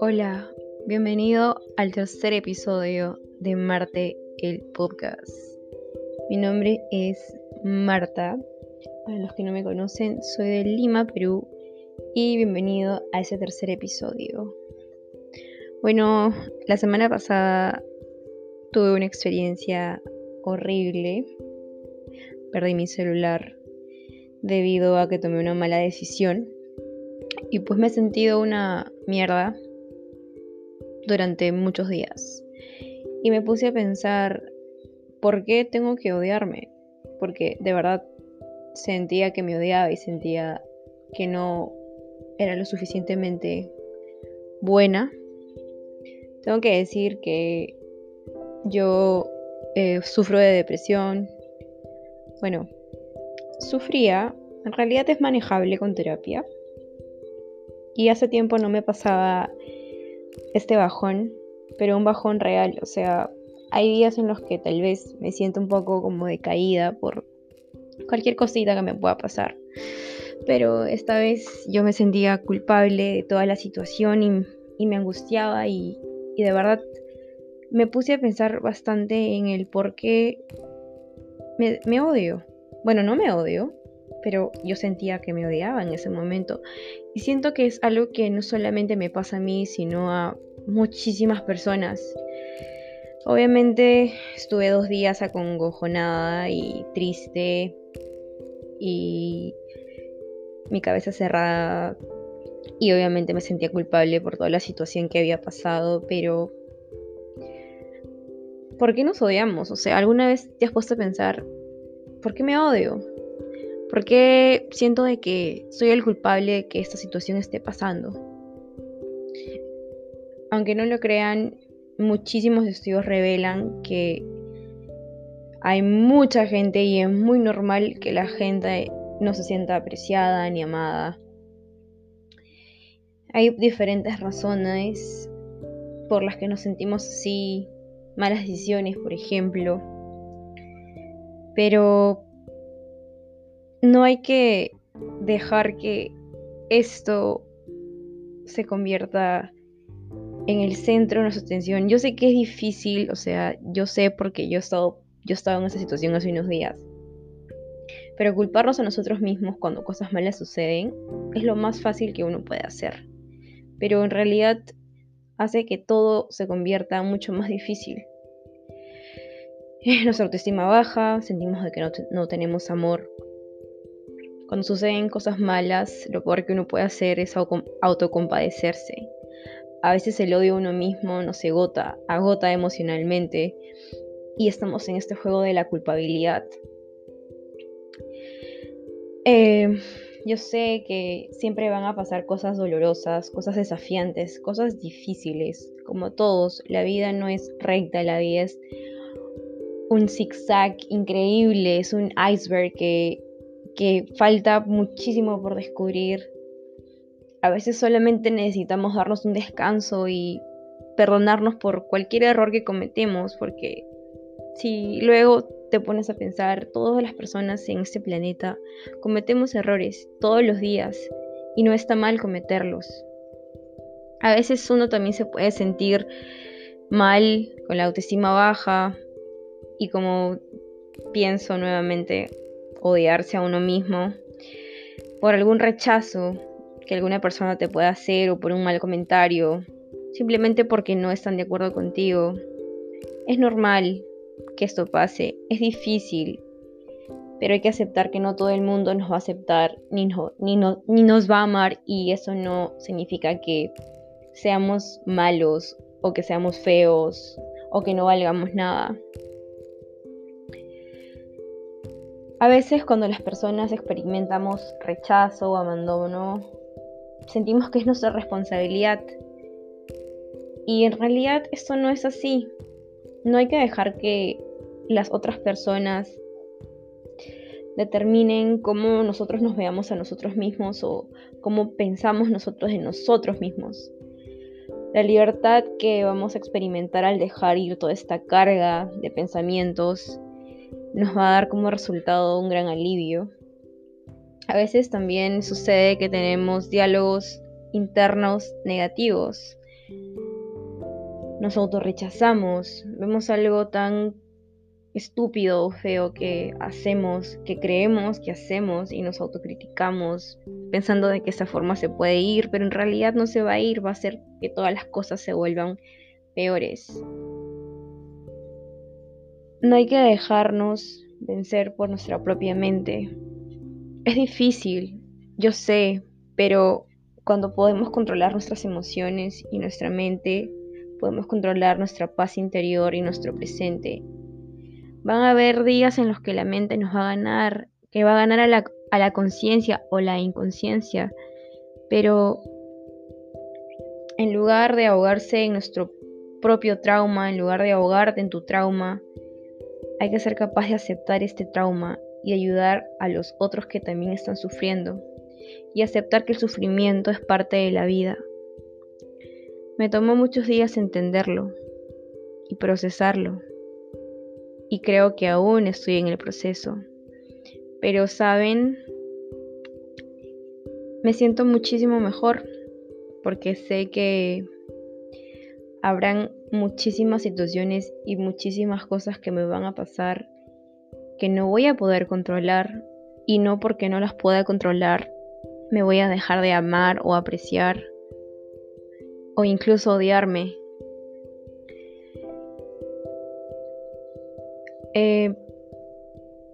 Hola, bienvenido al tercer episodio de Marte, el podcast. Mi nombre es Marta. Para los que no me conocen, soy de Lima, Perú. Y bienvenido a ese tercer episodio. Bueno, la semana pasada tuve una experiencia horrible. Perdí mi celular debido a que tomé una mala decisión. Y pues me he sentido una mierda durante muchos días. Y me puse a pensar, ¿por qué tengo que odiarme? Porque de verdad sentía que me odiaba y sentía que no era lo suficientemente buena. Tengo que decir que yo eh, sufro de depresión. Bueno, sufría, en realidad es manejable con terapia. Y hace tiempo no me pasaba este bajón, pero un bajón real. O sea, hay días en los que tal vez me siento un poco como decaída por cualquier cosita que me pueda pasar. Pero esta vez yo me sentía culpable de toda la situación y, me angustiaba y, de verdad me puse a pensar bastante en el por qué me, odio. Bueno, no me odio, pero yo sentía que me odiaba en ese momento. Y siento que es algo que no solamente me pasa a mí, sino a muchísimas personas. Obviamente estuve dos días acongojonada y triste y mi cabeza cerrada y obviamente me sentía culpable por toda la situación que había pasado, pero ¿por qué nos odiamos? O sea, ¿alguna vez te has puesto a pensar, ¿por qué me odio? Porque siento de que soy el culpable de que esta situación esté pasando. Aunque no lo crean, muchísimos estudios revelan que hay mucha gente y es muy normal que la gente no se sienta apreciada ni amada. Hay diferentes razones por las que nos sentimos así, malas decisiones, por ejemplo. Pero no hay que dejar que esto se convierta en el centro de nuestra atención. Yo sé que es difícil, o sea, yo sé porque yo he estado, yo estaba en esa situación hace unos días. Pero culparnos a nosotros mismos cuando cosas malas suceden es lo más fácil que uno puede hacer. Pero en realidad hace que todo se convierta mucho más difícil. Nuestra autoestima baja, sentimos de que no, no tenemos amor cuando suceden cosas malas, lo peor que uno puede hacer es autocompadecerse. A veces el odio a uno mismo nos agota, agota emocionalmente y estamos en este juego de la culpabilidad. Eh, yo sé que siempre van a pasar cosas dolorosas, cosas desafiantes, cosas difíciles. Como todos, la vida no es recta, la vida es un zigzag increíble, es un iceberg que que falta muchísimo por descubrir. A veces solamente necesitamos darnos un descanso y perdonarnos por cualquier error que cometemos, porque si luego te pones a pensar, todas las personas en este planeta cometemos errores todos los días y no está mal cometerlos. A veces uno también se puede sentir mal, con la autoestima baja y como pienso nuevamente, odiarse a uno mismo por algún rechazo que alguna persona te pueda hacer o por un mal comentario, simplemente porque no están de acuerdo contigo. Es normal que esto pase, es difícil, pero hay que aceptar que no todo el mundo nos va a aceptar ni, ni, ni nos va a amar y eso no significa que seamos malos o que seamos feos o que no valgamos nada. A veces cuando las personas experimentamos rechazo o abandono, sentimos que es nuestra responsabilidad. Y en realidad esto no es así. No hay que dejar que las otras personas determinen cómo nosotros nos veamos a nosotros mismos o cómo pensamos nosotros de nosotros mismos. La libertad que vamos a experimentar al dejar ir toda esta carga de pensamientos nos va a dar como resultado un gran alivio. A veces también sucede que tenemos diálogos internos negativos. Nos autorrechazamos, vemos algo tan estúpido o feo que hacemos, que creemos que hacemos y nos autocriticamos pensando de que esa forma se puede ir, pero en realidad no se va a ir, va a hacer que todas las cosas se vuelvan peores. No hay que dejarnos vencer por nuestra propia mente. Es difícil, yo sé, pero cuando podemos controlar nuestras emociones y nuestra mente, podemos controlar nuestra paz interior y nuestro presente. Van a haber días en los que la mente nos va a ganar, que va a ganar a la, a la conciencia o la inconsciencia, pero en lugar de ahogarse en nuestro propio trauma, en lugar de ahogarte en tu trauma, hay que ser capaz de aceptar este trauma y ayudar a los otros que también están sufriendo y aceptar que el sufrimiento es parte de la vida. Me tomó muchos días entenderlo y procesarlo y creo que aún estoy en el proceso. Pero saben, me siento muchísimo mejor porque sé que habrán muchísimas situaciones y muchísimas cosas que me van a pasar que no voy a poder controlar y no porque no las pueda controlar me voy a dejar de amar o apreciar o incluso odiarme. Eh,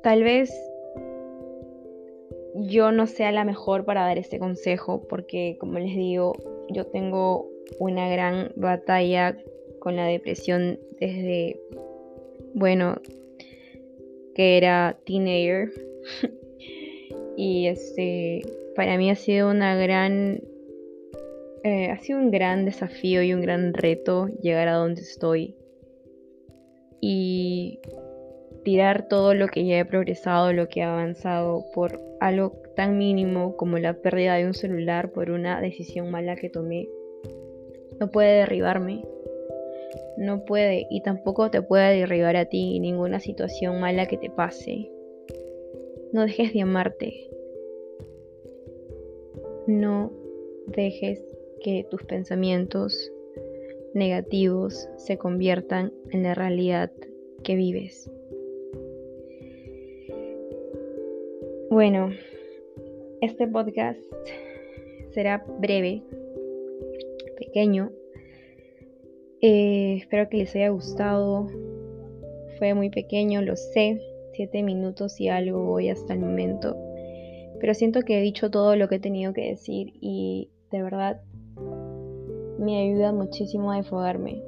tal vez yo no sea la mejor para dar este consejo porque como les digo yo tengo una gran batalla con la depresión desde, bueno, que era teenager. y este, para mí ha sido una gran, eh, ha sido un gran desafío y un gran reto llegar a donde estoy. Y tirar todo lo que ya he progresado, lo que he avanzado por algo tan mínimo como la pérdida de un celular por una decisión mala que tomé no puede derribarme. No puede y tampoco te puede derribar a ti ninguna situación mala que te pase. No dejes de amarte. No dejes que tus pensamientos negativos se conviertan en la realidad que vives. Bueno, este podcast será breve pequeño. Eh, espero que les haya gustado. Fue muy pequeño, lo sé. Siete minutos y algo voy hasta el momento. Pero siento que he dicho todo lo que he tenido que decir y de verdad me ayuda muchísimo a enfogarme.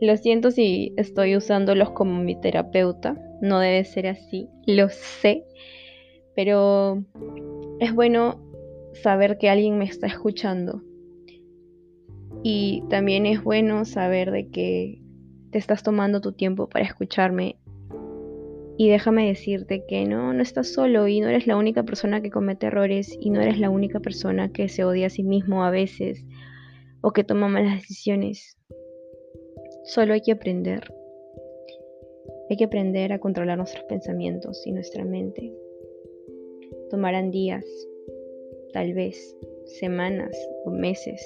Lo siento si estoy usándolos como mi terapeuta. No debe ser así, lo sé. Pero es bueno saber que alguien me está escuchando y también es bueno saber de que te estás tomando tu tiempo para escucharme. Y déjame decirte que no, no estás solo y no eres la única persona que comete errores y no eres la única persona que se odia a sí mismo a veces o que toma malas decisiones. Solo hay que aprender. Hay que aprender a controlar nuestros pensamientos y nuestra mente. Tomarán días, tal vez semanas o meses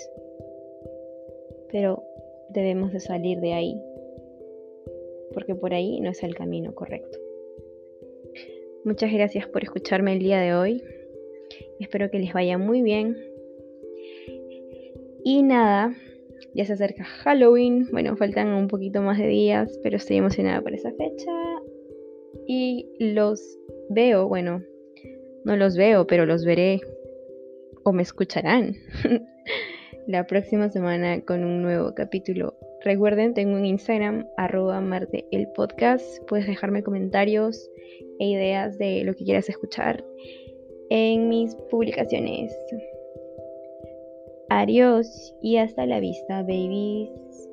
pero debemos de salir de ahí, porque por ahí no es el camino correcto. Muchas gracias por escucharme el día de hoy. Espero que les vaya muy bien. Y nada, ya se acerca Halloween. Bueno, faltan un poquito más de días, pero estoy emocionada por esa fecha. Y los veo, bueno, no los veo, pero los veré o me escucharán la próxima semana con un nuevo capítulo. Recuerden, tengo un Instagram, arroba Marte el podcast. Puedes dejarme comentarios e ideas de lo que quieras escuchar en mis publicaciones. Adiós y hasta la vista, babies.